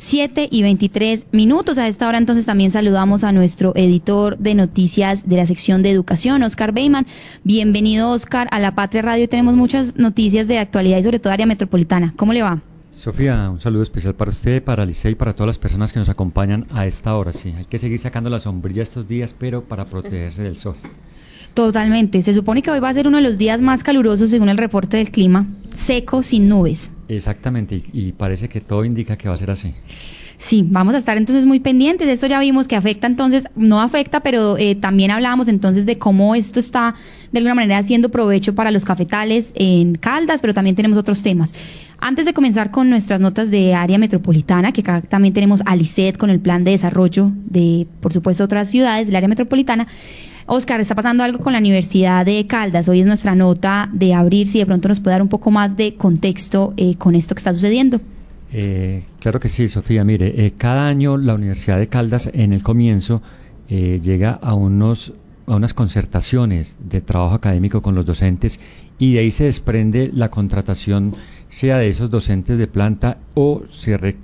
7 y 23 minutos. A esta hora entonces también saludamos a nuestro editor de noticias de la sección de educación, Oscar Beyman. Bienvenido, Oscar, a La Patria Radio. Tenemos muchas noticias de actualidad y sobre todo área metropolitana. ¿Cómo le va? Sofía, un saludo especial para usted, para Licey y para todas las personas que nos acompañan a esta hora. Sí, hay que seguir sacando la sombrilla estos días, pero para protegerse del sol. Totalmente. Se supone que hoy va a ser uno de los días más calurosos según el reporte del clima, seco, sin nubes. Exactamente, y, parece que todo indica que va a ser así. Sí, vamos a estar entonces muy pendientes. Esto ya vimos que afecta entonces, no afecta, pero eh, también hablábamos entonces de cómo esto está de alguna manera haciendo provecho para los cafetales en Caldas, pero también tenemos otros temas. Antes de comenzar con nuestras notas de área metropolitana, que acá también tenemos a LICET con el plan de desarrollo de, por supuesto, otras ciudades del área metropolitana, Oscar, está pasando algo con la Universidad de Caldas. Hoy es nuestra nota de abrir, si de pronto nos puede dar un poco más de contexto eh, con esto que está sucediendo. Eh, claro que sí, Sofía. Mire, eh, cada año la Universidad de Caldas en el comienzo llega a unos a unas concertaciones de trabajo académico con los docentes y de ahí se desprende la contratación sea de esos docentes de planta o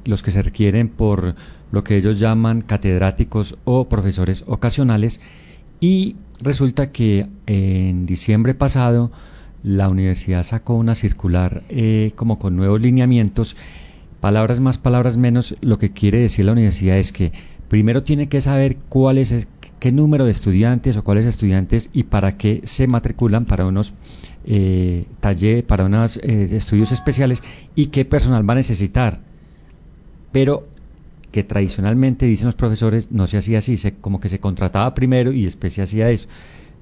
los que se requieren por lo que ellos llaman catedráticos o profesores ocasionales y resulta que en diciembre pasado la universidad sacó una circular eh, como con nuevos lineamientos palabras más palabras menos lo que quiere decir la universidad es que primero tiene que saber cuál es qué número de estudiantes o cuáles estudiantes y para qué se matriculan para unos eh, talleres, para unos eh, estudios especiales y qué personal va a necesitar. Pero que tradicionalmente, dicen los profesores, no se hacía así, se, como que se contrataba primero y después se hacía eso.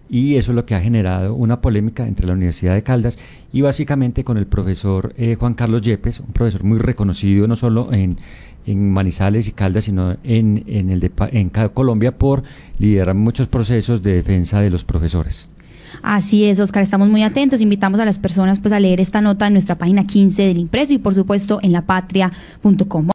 Y eso es lo que ha generado una polémica entre la Universidad de Caldas y básicamente con el profesor eh, Juan Carlos Yepes, un profesor muy reconocido no solo en, en Manizales y Caldas, sino en, en, el de, en Colombia por liderar muchos procesos de defensa de los profesores. Así es, Oscar, estamos muy atentos. Invitamos a las personas pues a leer esta nota en nuestra página 15 del impreso y por supuesto en lapatria.com.